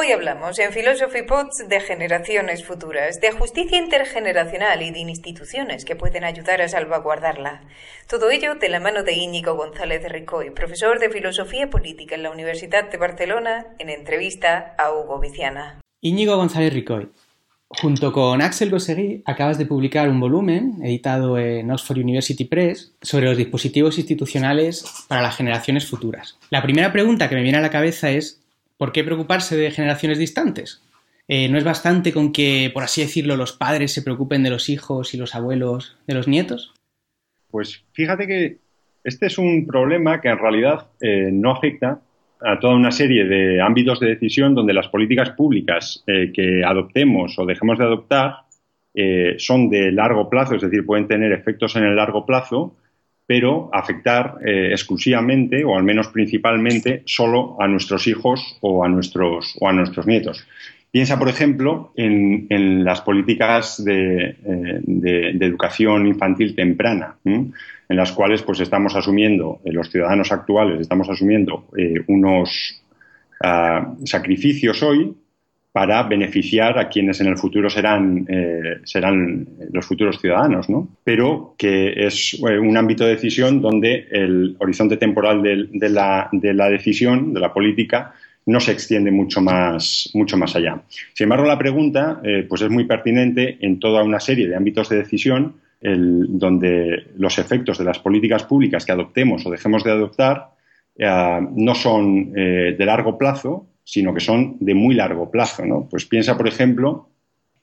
Hoy hablamos en Philosophy Pods de generaciones futuras, de justicia intergeneracional y de instituciones que pueden ayudar a salvaguardarla. Todo ello de la mano de Íñigo González Ricoy, profesor de Filosofía Política en la Universidad de Barcelona, en entrevista a Hugo Viciana. Íñigo González Ricoy, junto con Axel Gosegui acabas de publicar un volumen editado en Oxford University Press sobre los dispositivos institucionales para las generaciones futuras. La primera pregunta que me viene a la cabeza es ¿Por qué preocuparse de generaciones distantes? Eh, ¿No es bastante con que, por así decirlo, los padres se preocupen de los hijos y los abuelos de los nietos? Pues fíjate que este es un problema que en realidad eh, no afecta a toda una serie de ámbitos de decisión donde las políticas públicas eh, que adoptemos o dejemos de adoptar son de largo plazo, es decir, pueden tener efectos en el largo plazo pero afectar eh, exclusivamente o al menos principalmente solo a nuestros hijos o a nuestros, o a nuestros nietos. Piensa, por ejemplo, en, las políticas de, eh, educación infantil temprana, en las cuales pues, estamos asumiendo, eh, los ciudadanos actuales estamos asumiendo unos ah, sacrificios hoy para beneficiar a quienes en el futuro serán, eh, serán los futuros ciudadanos, ¿no? Pero que es eh, un ámbito de decisión donde el horizonte temporal de, la, decisión, de la política, no se extiende mucho más, mucho más allá. Sin embargo, la pregunta eh, pues es muy pertinente en toda una serie de ámbitos de decisión donde los efectos de las políticas públicas que adoptemos o dejemos de adoptar no son de largo plazo, sino que son de muy largo plazo. ¿no? Pues piensa, por ejemplo,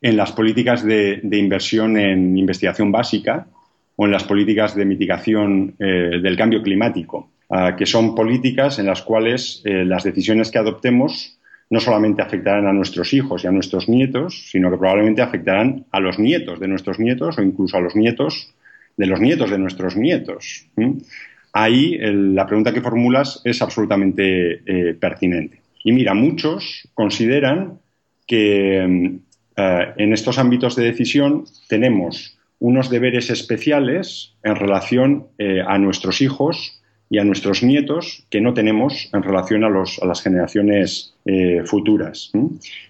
en las políticas de, inversión en investigación básica o en las políticas de mitigación eh, del cambio climático, ah, que son políticas en las cuales eh, las decisiones que adoptemos no solamente afectarán a nuestros hijos y a nuestros nietos, sino que probablemente afectarán a los nietos de nuestros nietos o incluso a los nietos de los nietos de nuestros nietos. Ahí la pregunta que formulas es absolutamente eh, pertinente. Y mira, muchos consideran que mm, eh, en estos ámbitos de decisión tenemos unos deberes especiales en relación eh, a nuestros hijos y a nuestros nietos que no tenemos en relación a, las generaciones eh, futuras.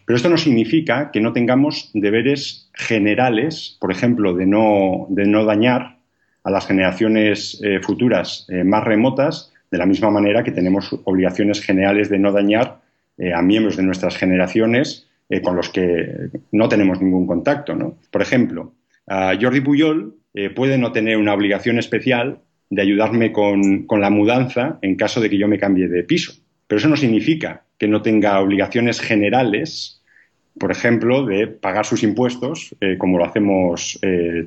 Pero esto no significa que no tengamos deberes generales, por ejemplo, de no, de no dañar a las generaciones futuras más remotas, de la misma manera que tenemos obligaciones generales de no dañar eh, a miembros de nuestras generaciones eh, con los que no tenemos ningún contacto. Por ejemplo, Jordi Puyol eh, puede no tener una obligación especial de ayudarme con, la mudanza en caso de que yo me cambie de piso. Pero eso no significa que no tenga obligaciones generales, por ejemplo, de pagar sus impuestos como lo hacemos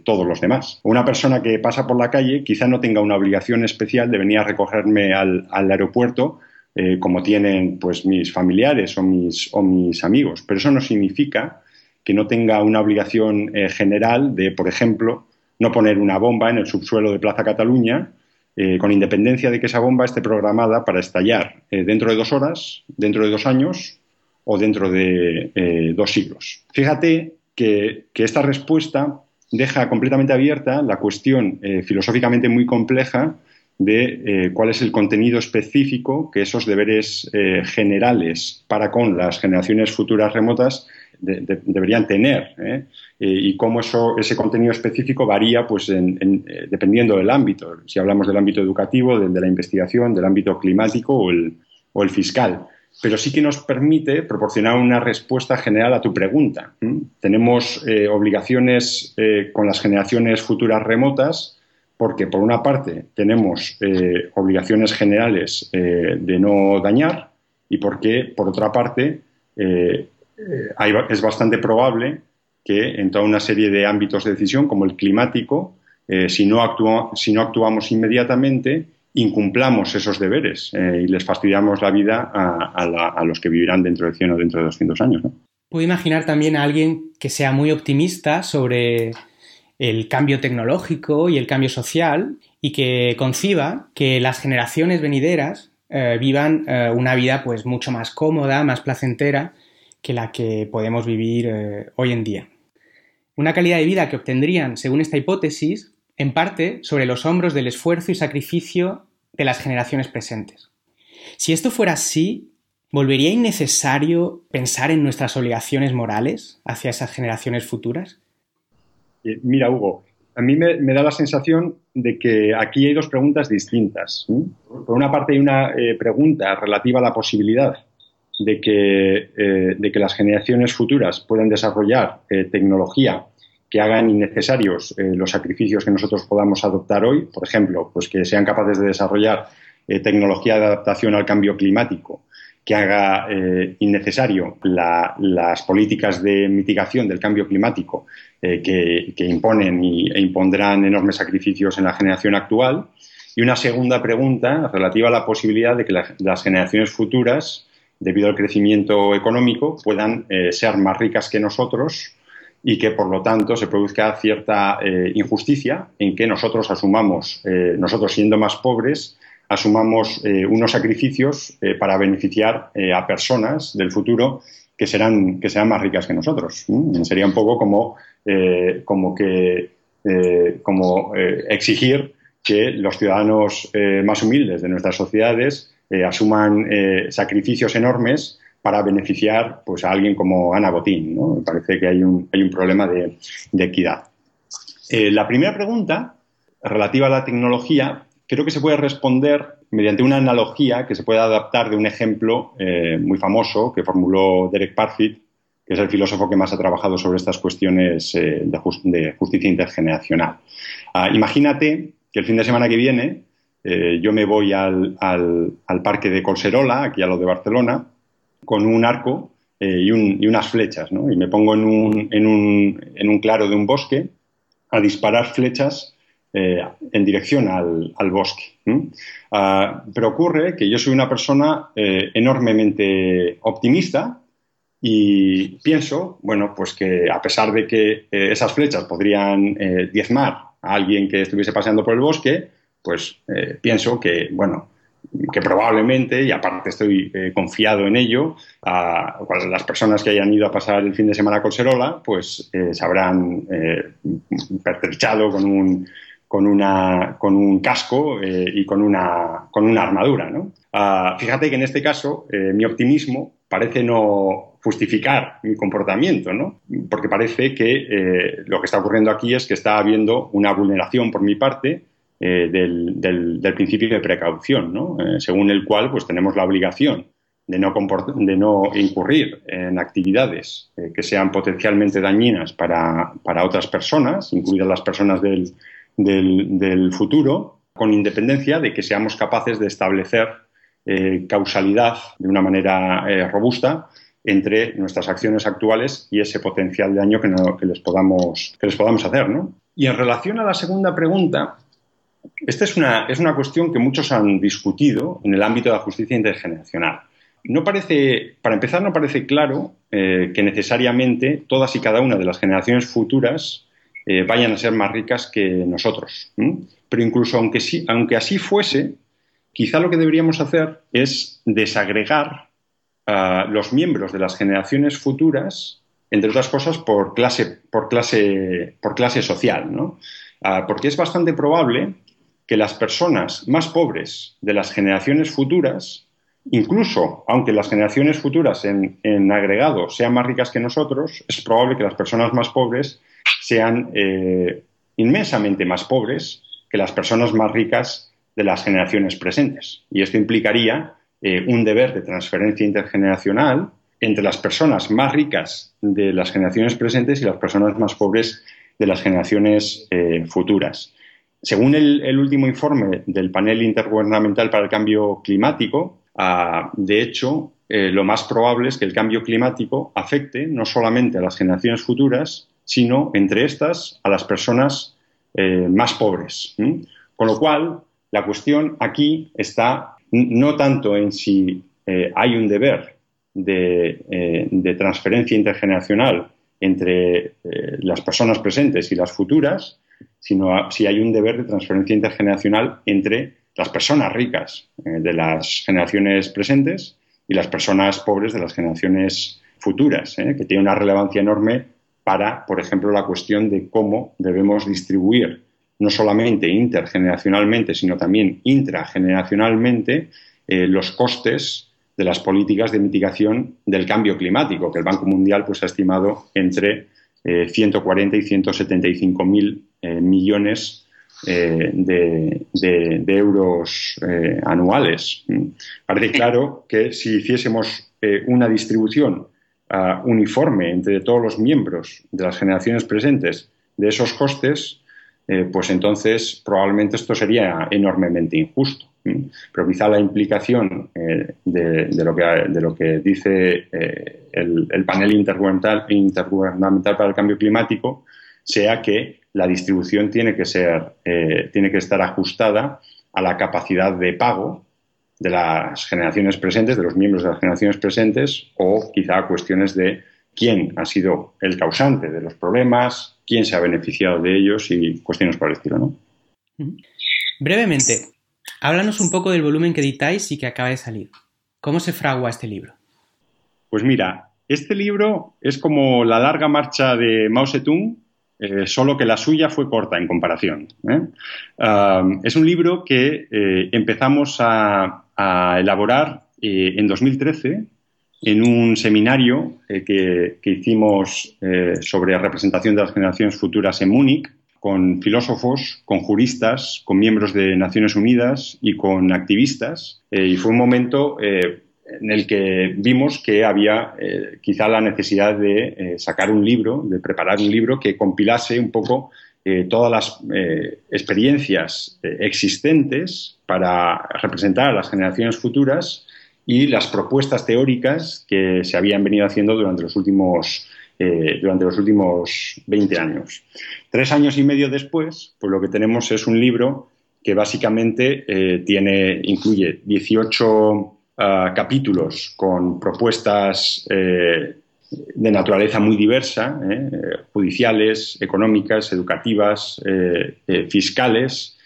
todos los demás. Una persona que pasa por la calle quizá no tenga una obligación especial de venir a recogerme al aeropuerto eh, como tienen pues mis familiares o mis, o mis amigos. Pero eso no significa que no tenga una obligación eh, general de, por ejemplo, no poner una bomba en el subsuelo de Plaza Cataluña, eh, con independencia de que esa bomba esté programada para estallar dentro de dos horas, dentro de dos años o dentro de dos siglos. Fíjate que, esta respuesta deja completamente abierta la cuestión filosóficamente muy compleja de eh, cuál es el contenido específico que esos deberes eh, generales para con las generaciones futuras remotas deberían tener ¿eh? y cómo eso, ese contenido específico varía pues, dependiendo del ámbito. Si hablamos del ámbito educativo, del de la investigación, del ámbito climático o el, o el fiscal. Pero sí que nos permite proporcionar una respuesta general a tu pregunta. Tenemos obligaciones con las generaciones futuras remotas porque por una parte tenemos eh, obligaciones generales eh, de no dañar y porque por otra parte eh, es bastante probable que en toda una serie de ámbitos de decisión como el climático, si no, si, no actuamos inmediatamente, incumplamos esos deberes y les fastidiamos la vida a, los que vivirán dentro de 100 o dentro de 200 años. Puedo imaginar también a alguien que sea muy optimista sobre el cambio tecnológico y el cambio social y que conciba que las generaciones venideras eh, vivan eh, una vida pues mucho más cómoda, más placentera que la que podemos vivir eh, hoy en día. Una calidad de vida que obtendrían, según esta hipótesis, en parte sobre los hombros del esfuerzo y sacrificio de las generaciones presentes. Si esto fuera así, ¿volvería innecesario pensar en nuestras obligaciones morales hacia esas generaciones futuras? Eh, mira, Hugo, a mí me, da la sensación de que aquí hay dos preguntas distintas. Por una parte hay una eh, pregunta relativa a la posibilidad de que, eh, de que las generaciones futuras puedan desarrollar tecnología que hagan innecesarios los sacrificios que nosotros podamos adoptar hoy, por ejemplo, pues que sean capaces de desarrollar tecnología de adaptación al cambio climático que haga eh, innecesario las políticas de mitigación del cambio climático eh, que, imponen y, e impondrán enormes sacrificios en la generación actual. Y una segunda pregunta relativa a la posibilidad de que las generaciones futuras, debido al crecimiento económico, puedan eh, ser más ricas que nosotros y que por lo tanto se produzca cierta injusticia en que nosotros asumamos, nosotros siendo más pobres, asumamos eh, unos sacrificios eh, para beneficiar eh, a personas del futuro que serán, que más ricas que nosotros. Sería un poco como, como, que, como exigir que los ciudadanos más humildes de nuestras sociedades asuman sacrificios enormes para beneficiar pues, a alguien como Ana Botín. ¿no? Me parece que hay un, hay un problema de, equidad. la primera pregunta, relativa a la tecnología, creo que se puede responder mediante una analogía que se puede adaptar de un ejemplo eh, muy famoso que formuló Derek Parfit, que es el filósofo que más ha trabajado sobre estas cuestiones eh, de, justicia intergeneracional. Ah, imagínate que el fin de semana que viene eh, yo me voy al, parque de Colserola, aquí a lo de Barcelona, con un arco y, unas flechas, ¿no? y me pongo en un, en un claro de un bosque a disparar flechas eh, en dirección al, bosque. Ah, pero ocurre que yo soy una persona eh, enormemente optimista y pienso, bueno, pues que a pesar de que eh, esas flechas podrían diezmar a alguien que estuviese paseando por el bosque, pues pienso que, bueno, que probablemente, y aparte estoy confiado en ello, a, las personas que hayan ido a pasar el fin de semana con Serola, pues se habrán pertrechado con un, con, una, con un casco eh, y con una, con una armadura. ¿no? Ah, fíjate que en este caso eh, mi optimismo parece no justificar mi comportamiento, ¿no? porque parece que eh, lo que está ocurriendo aquí es que está habiendo una vulneración por mi parte del, del, principio de precaución, ¿no? según el cual pues, tenemos la obligación de no, de no incurrir en actividades que sean potencialmente dañinas para, para otras personas, incluidas las personas del, del, futuro, con independencia de que seamos capaces de establecer eh, causalidad de una manera eh, robusta entre nuestras acciones actuales y ese potencial daño que, les, podamos, que les podamos hacer. ¿no? Y en relación a la segunda pregunta, esta es una, es una cuestión que muchos han discutido en el ámbito de la justicia intergeneracional. No parece, para empezar, no parece claro eh, que necesariamente todas y cada una de las generaciones futuras eh, vayan a ser más ricas que nosotros. Pero incluso aunque, sí, aunque así fuese, quizá lo que deberíamos hacer es desagregar a los miembros de las generaciones futuras, entre otras cosas, por clase, por clase, por clase social. Ah, porque es bastante probable que las personas más pobres de las generaciones futuras, incluso aunque las generaciones futuras en, agregado sean más ricas que nosotros, es probable que las personas más pobres sean eh, inmensamente más pobres que las personas más ricas de las generaciones presentes. Y esto implicaría eh, un deber de transferencia intergeneracional entre las personas más ricas de las generaciones presentes y las personas más pobres de las generaciones eh, futuras. Según el, último informe del panel intergubernamental para el cambio climático, ah, de hecho, lo más probable es que el cambio climático afecte no solamente a las generaciones futuras, sino entre estas a las personas eh, más pobres. Con lo cual, la cuestión aquí está no tanto en si eh, hay un deber de, eh, transferencia intergeneracional entre las personas presentes y las futuras, sino si hay un deber de transferencia intergeneracional entre las personas ricas de las generaciones presentes y las personas pobres de las generaciones futuras, que tiene una relevancia enorme para, por ejemplo, la cuestión de cómo debemos distribuir no solamente intergeneracionalmente, sino también intrageneracionalmente eh, los costes de las políticas de mitigación del cambio climático, que el Banco Mundial pues, ha estimado entre 140 y 175 mil millones eh, de, euros eh, anuales. Parece claro que si hiciésemos eh, una distribución ah, uniforme entre todos los miembros de las generaciones presentes de esos costes, pues entonces probablemente esto sería enormemente injusto. Pero quizá la implicación de, lo que, de, lo que, dice el, panel intergubernamental para el cambio climático sea que la distribución tiene que ser, eh, tiene que estar ajustada a la capacidad de pago de las generaciones presentes, de los miembros de las generaciones presentes, o quizá cuestiones de quién ha sido el causante de los problemas, quién se ha beneficiado de ellos y cuestiones por el estilo, ¿no? Brevemente, háblanos un poco del volumen que editáis y que acaba de salir. ¿Cómo se fragua este libro? Pues mira, este libro es como la larga marcha de Mao Zedong eh, solo que la suya fue corta en comparación. ¿eh? es un libro que eh, empezamos a, elaborar en 2013 en un seminario que, hicimos sobre representación de las generaciones futuras en Múnich con filósofos, con juristas, con miembros de Naciones Unidas y con activistas. y fue un momento en el que vimos que había eh, quizá la necesidad de eh, sacar un libro, de preparar un libro que compilase un poco eh, todas las experiencias existentes para representar a las generaciones futuras y las propuestas teóricas que se habían venido haciendo durante los últimos durante los últimos 20 años. Tres años y medio después, pues lo que tenemos es un libro que básicamente tiene, incluye 18 capítulos con propuestas eh, de naturaleza muy diversa, eh, judiciales, económicas, educativas, eh, fiscales,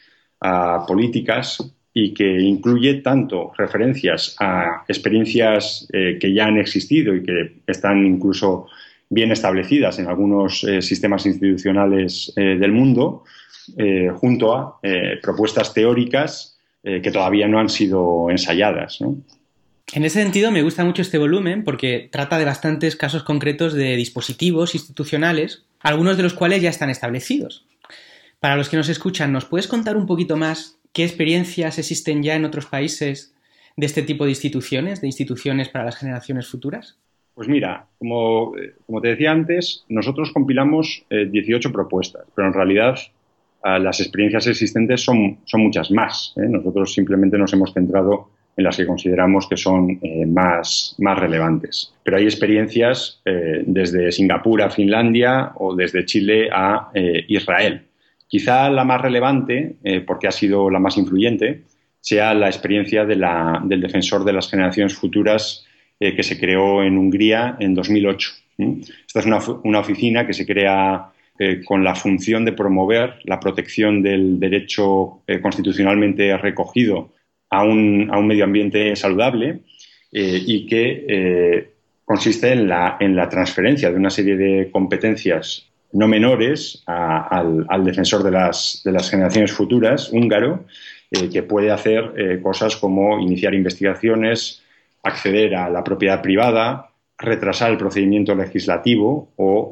políticas, y que incluye tanto referencias a experiencias que ya han existido y que están incluso bien establecidas en algunos sistemas institucionales del mundo, junto a propuestas teóricas que todavía no han sido ensayadas. En ese sentido, me gusta mucho este volumen porque trata de bastantes casos concretos de dispositivos institucionales, algunos de los cuales ya están establecidos. Para los que nos escuchan, ¿nos puedes contar un poquito más qué experiencias existen ya en otros países de este tipo de instituciones, de instituciones para las generaciones futuras? Pues mira, como, te decía antes, nosotros compilamos 18 eh, propuestas, pero en realidad ah, las experiencias existentes son, son muchas más. ¿eh? Nosotros simplemente nos hemos centrado en las que consideramos que son eh, más, más relevantes. Pero hay experiencias eh, desde Singapur a Finlandia o desde Chile a eh, Israel. Quizá la más relevante, porque ha sido la más influyente, sea la experiencia del defensor de las generaciones futuras que se creó en Hungría en 2008. Esta es una, oficina que se crea con la función de promover la protección del derecho constitucionalmente recogido a un, medio ambiente saludable eh, y que eh, consiste en la transferencia de una serie de competencias no menores al, al, defensor de las, generaciones futuras, húngaro, eh, que puede hacer cosas como iniciar investigaciones, acceder a la propiedad privada, retrasar el procedimiento legislativo o,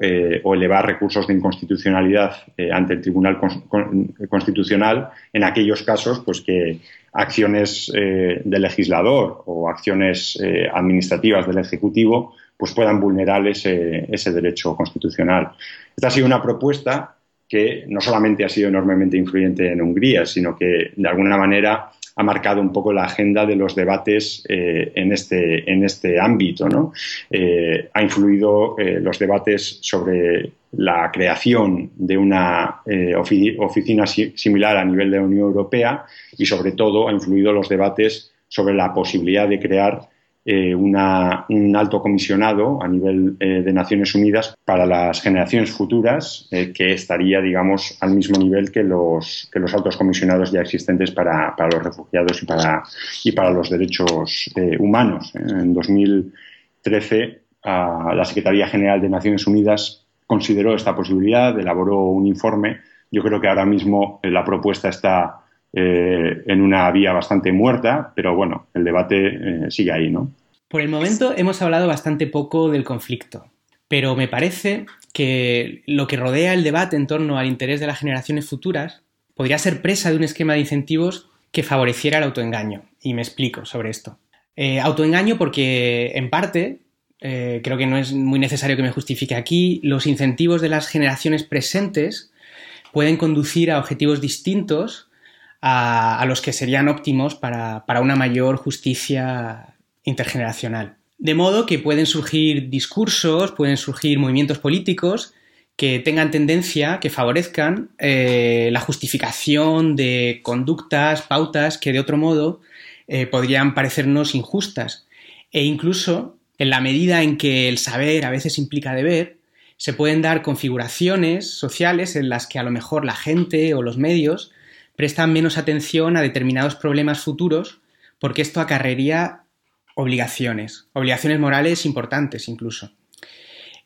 elevar recursos de inconstitucionalidad ante el Tribunal Constitucional en aquellos casos pues, que, acciones eh, del legislador o acciones eh, administrativas del Ejecutivo pues puedan vulnerar ese, ese, derecho constitucional. Esta ha sido una propuesta que no solamente ha sido enormemente influyente en Hungría, sino que de alguna manera ha marcado un poco la agenda de los debates eh, en, este, en este ámbito. ¿no? ha influido los debates sobre la creación de una eh, oficina similar a nivel de la Unión Europea y, sobre todo, ha influido los debates sobre la posibilidad de crear eh, un alto comisionado a nivel eh, de Naciones Unidas para las generaciones futuras, que estaría, digamos, al mismo nivel que los, que los altos comisionados ya existentes para, los refugiados y para, y para los derechos humanos. En 2013, la Secretaría General de Naciones Unidas consideró esta posibilidad, elaboró un informe. Yo creo que ahora mismo la propuesta está en una vía bastante muerta, pero bueno, el debate sigue ahí, ¿no? Por el momento hemos hablado bastante poco del conflicto, pero me parece que lo que rodea el debate en torno al interés de las generaciones futuras podría ser presa de un esquema de incentivos que favoreciera el autoengaño. Y me explico sobre esto. Eh, autoengaño porque, en parte, eh, creo que no es muy necesario que me justifique aquí, los incentivos de las generaciones presentes pueden conducir a objetivos distintos a, los que serían óptimos para una mayor justicia intergeneracional. De modo que pueden surgir discursos, pueden surgir movimientos políticos que tengan tendencia, que favorezcan eh, la justificación de conductas, pautas que de otro modo eh, podrían parecernos injustas. E incluso, en la medida en que el saber a veces implica deber, se pueden dar configuraciones sociales en las que a lo mejor la gente o los medios prestan menos atención a determinados problemas futuros porque esto acarrería obligaciones, obligaciones morales importantes incluso.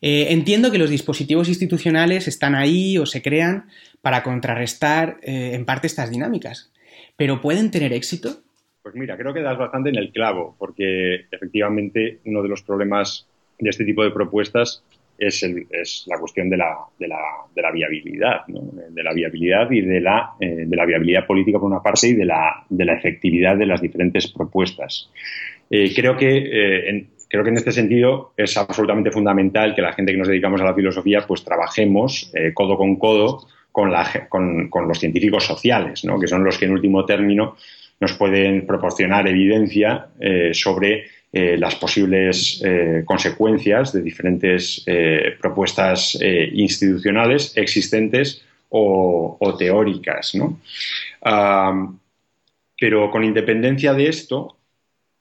Eh, entiendo que los dispositivos institucionales están ahí o se crean para contrarrestar eh, en parte estas dinámicas, pero ¿pueden tener éxito? Pues mira, creo que das bastante en el clavo, porque efectivamente uno de los problemas de este tipo de propuestas es, la cuestión de la, viabilidad, de la viabilidad y de la, eh, de la viabilidad política por una parte y de la, de la efectividad de las diferentes propuestas. Eh, creo, que, eh, en, creo que en este sentido es absolutamente fundamental que la gente que nos dedicamos a la filosofía pues trabajemos codo con codo con, los científicos sociales, que son los que en último término nos pueden proporcionar evidencia sobre las posibles consecuencias de diferentes propuestas institucionales existentes o, teóricas. pero con independencia de esto,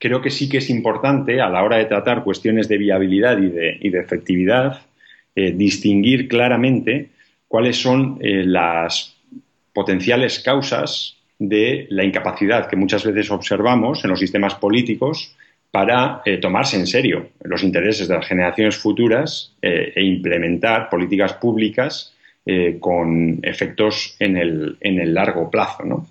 creo que sí que es importante a la hora de tratar cuestiones de viabilidad y de, efectividad eh, distinguir claramente cuáles son eh, las potenciales causas de la incapacidad que muchas veces observamos en los sistemas políticos para eh, tomarse en serio los intereses de las generaciones futuras e implementar políticas públicas con efectos en el, en el largo plazo. ¿no?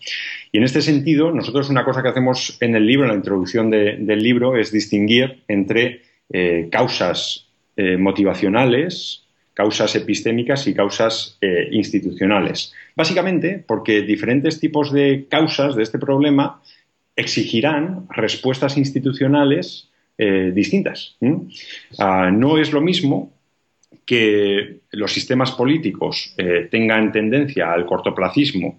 Y en este sentido, nosotros una cosa que hacemos en el libro, en la introducción del libro, es distinguir entre eh, causas eh, motivacionales, causas epistémicas y causas eh, institucionales. Básicamente porque diferentes tipos de causas de este problema exigirán respuestas institucionales distintas. Ah, no es lo mismo que los sistemas políticos tengan tendencia al cortoplacismo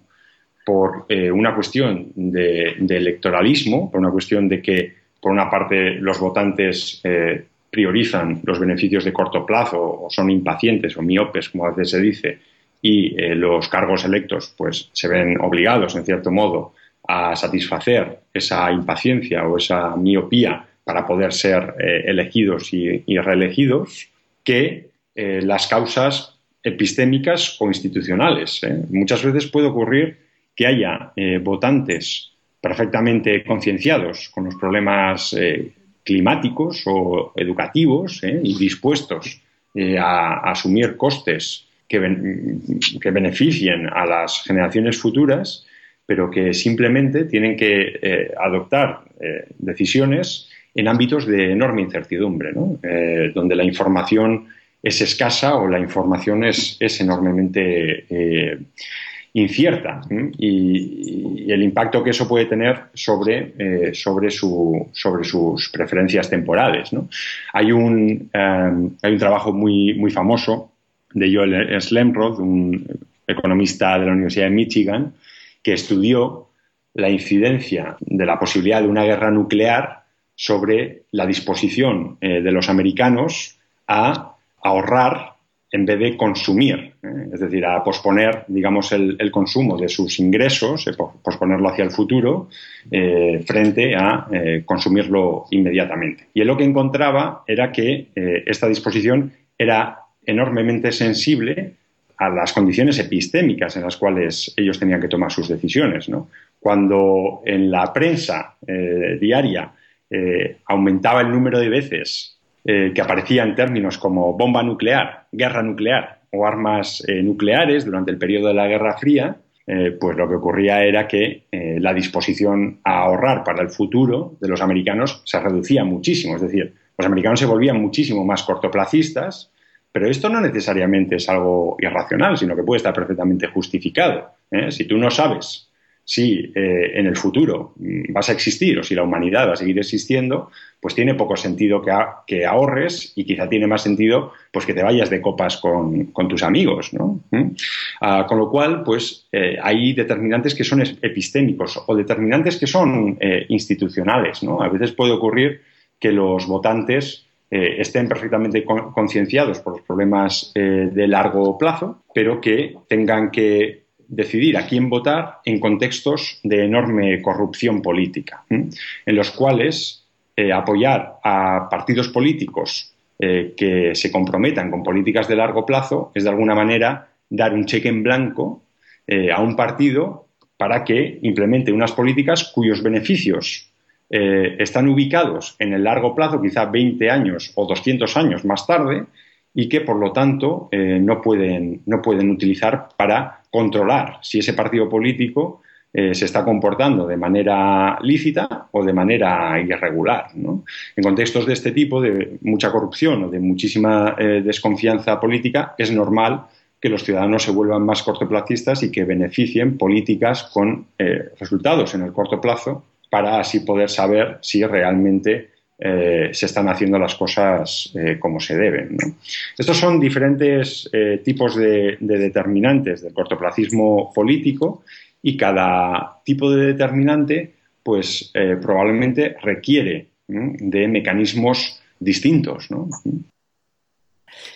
por eh, una cuestión de, electoralismo, por una cuestión de que, por una parte, los votantes eh, priorizan los beneficios de corto plazo o son impacientes o miopes, como a veces se dice, y eh, los cargos electos pues, se ven obligados, en cierto modo, a satisfacer esa impaciencia o esa miopía para poder ser elegidos y, reelegidos, que las causas epistémicas o institucionales. Muchas veces puede ocurrir que haya eh, votantes perfectamente concienciados con los problemas eh, climáticos o educativos eh, y dispuestos a, asumir costes que, que, beneficien a las generaciones futuras, pero que simplemente tienen que adoptar decisiones en ámbitos de enorme incertidumbre, donde la información es escasa o la información es, es enormemente incierta y, el impacto que eso puede tener sobre, eh, sobre, su, sobre sus preferencias temporales. Hay, un, eh, hay un trabajo muy, muy famoso de Joel Slemrod, un economista de la Universidad de Michigan, que estudió la incidencia de la posibilidad de una guerra nuclear sobre la disposición eh, de los americanos a ahorrar en vez de consumir, ¿eh? es decir, a posponer, digamos, el, consumo de sus ingresos, eh, posponerlo hacia el futuro, frente a consumirlo inmediatamente. Y él lo que encontraba era que esta disposición era enormemente sensible a las condiciones epistémicas en las cuales ellos tenían que tomar sus decisiones. Cuando en la prensa diaria aumentaba el número de veces eh, que aparecía en términos como bomba nuclear, guerra nuclear o armas nucleares durante el periodo de la Guerra Fría, pues lo que ocurría era que la disposición a ahorrar para el futuro de los americanos se reducía muchísimo. Es decir, los americanos se volvían muchísimo más cortoplacistas, pero esto no necesariamente es algo irracional, sino que puede estar perfectamente justificado. ¿eh? Si tú no sabes si eh, en el futuro mm, vas a existir o si la humanidad va a seguir existiendo, pues tiene poco sentido que, ahorres y quizá tiene más sentido pues que te vayas de copas con, tus amigos. ¿no? ¿Mm? Ah, con lo cual, pues eh, hay determinantes que son epistémicos o determinantes que son institucionales. ¿no? A veces puede ocurrir que los votantes eh, estén perfectamente concienciados por los problemas eh, de largo plazo, pero que tengan que decidir a quién votar en contextos de enorme corrupción política, en los cuales eh, apoyar a partidos políticos que se comprometan con políticas de largo plazo es de alguna manera dar un cheque en blanco a un partido para que implemente unas políticas cuyos beneficios eh, están ubicados en el largo plazo, quizá 20 años o 200 años más tarde, y que por lo tanto eh, no, pueden, no pueden utilizar para controlar si ese partido político eh, se está comportando de manera lícita o de manera irregular. En contextos de este tipo, de mucha corrupción o de muchísima desconfianza política, es normal que los ciudadanos se vuelvan más cortoplacistas y que beneficien políticas con resultados en el corto plazo para así poder saber si realmente eh, se están haciendo las cosas eh, como se deben. Estos son diferentes eh, tipos de, determinantes del cortoplacismo político y cada tipo de determinante pues probablemente requiere de mecanismos distintos. Muy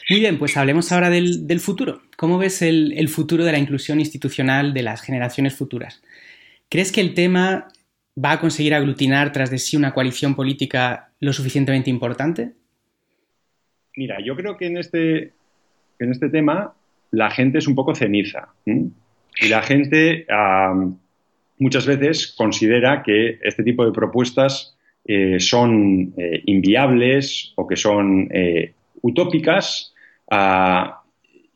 bien, pues hablemos ahora del, futuro. ¿Cómo ves el, el futuro de la inclusión institucional de las generaciones futuras? ¿Crees que el tema va a conseguir aglutinar tras de sí una coalición política lo suficientemente importante? Mira, yo creo que en este, en este tema la gente es un poco ceniza. Y la gente muchas veces considera que este tipo de propuestas eh, son eh, inviables o que son eh, utópicas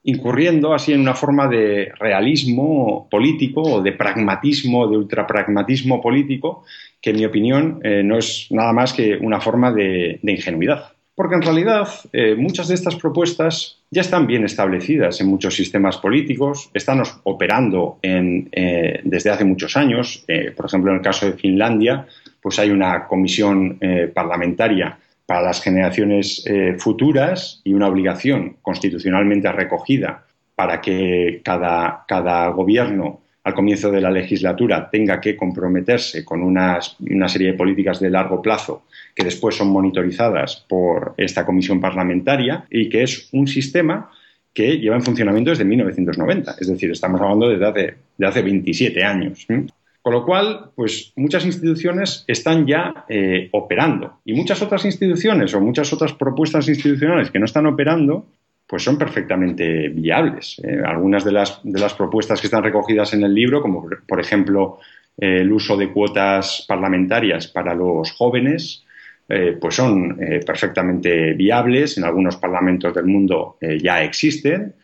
incurriendo así en una forma de realismo político o de pragmatismo, de ultrapragmatismo político, que en mi opinión eh, no es nada más que una forma de, ingenuidad. Porque en realidad eh, muchas de estas propuestas ya están bien establecidas en muchos sistemas políticos, están operando eh, desde hace muchos años. por ejemplo, en el caso de Finlandia, pues hay una comisión parlamentaria para las generaciones eh, futuras y una obligación constitucionalmente recogida para que cada, cada, gobierno al comienzo de la legislatura tenga que comprometerse con una serie de políticas de largo plazo que después son monitorizadas por esta comisión parlamentaria y que es un sistema que lleva en funcionamiento desde 1990. Es decir, estamos hablando de hace, de hace 27 años. Con lo cual, pues muchas instituciones están ya eh, operando y muchas otras instituciones o muchas otras propuestas institucionales que no están operando, pues son perfectamente viables. Eh, algunas de las, de las propuestas que están recogidas en el libro, como por ejemplo eh, el uso de cuotas parlamentarias para los jóvenes, pues son perfectamente viables. En algunos parlamentos del mundo ya existen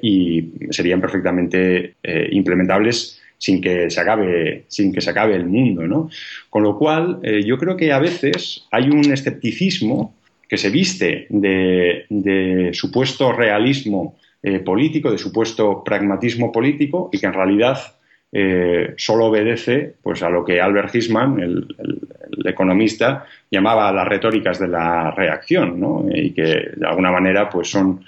y serían perfectamente implementables sin que se acabe, sin que se acabe el mundo, ¿no? Con lo cual, eh, yo creo que a veces hay un escepticismo que se viste de, supuesto realismo eh, político, de supuesto pragmatismo político y que en realidad eh, solo obedece pues, a lo que Albert Hisman, el, economista, llamaba las retóricas de la reacción, ¿no? y que de alguna manera pues, son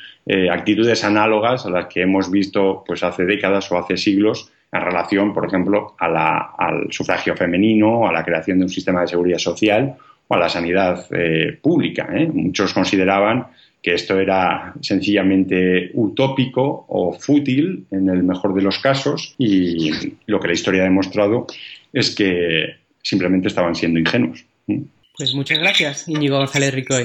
actitudes análogas a las que hemos visto pues, hace décadas o hace siglos en relación, por ejemplo, al sufragio femenino, a la creación de un sistema de seguridad social o a la sanidad eh, pública. ¿eh? Muchos consideraban que esto era sencillamente utópico o fútil en el mejor de los casos y lo que la historia ha demostrado es que simplemente estaban siendo ingenuos. Pues muchas gracias, Íñigo González Ricoy.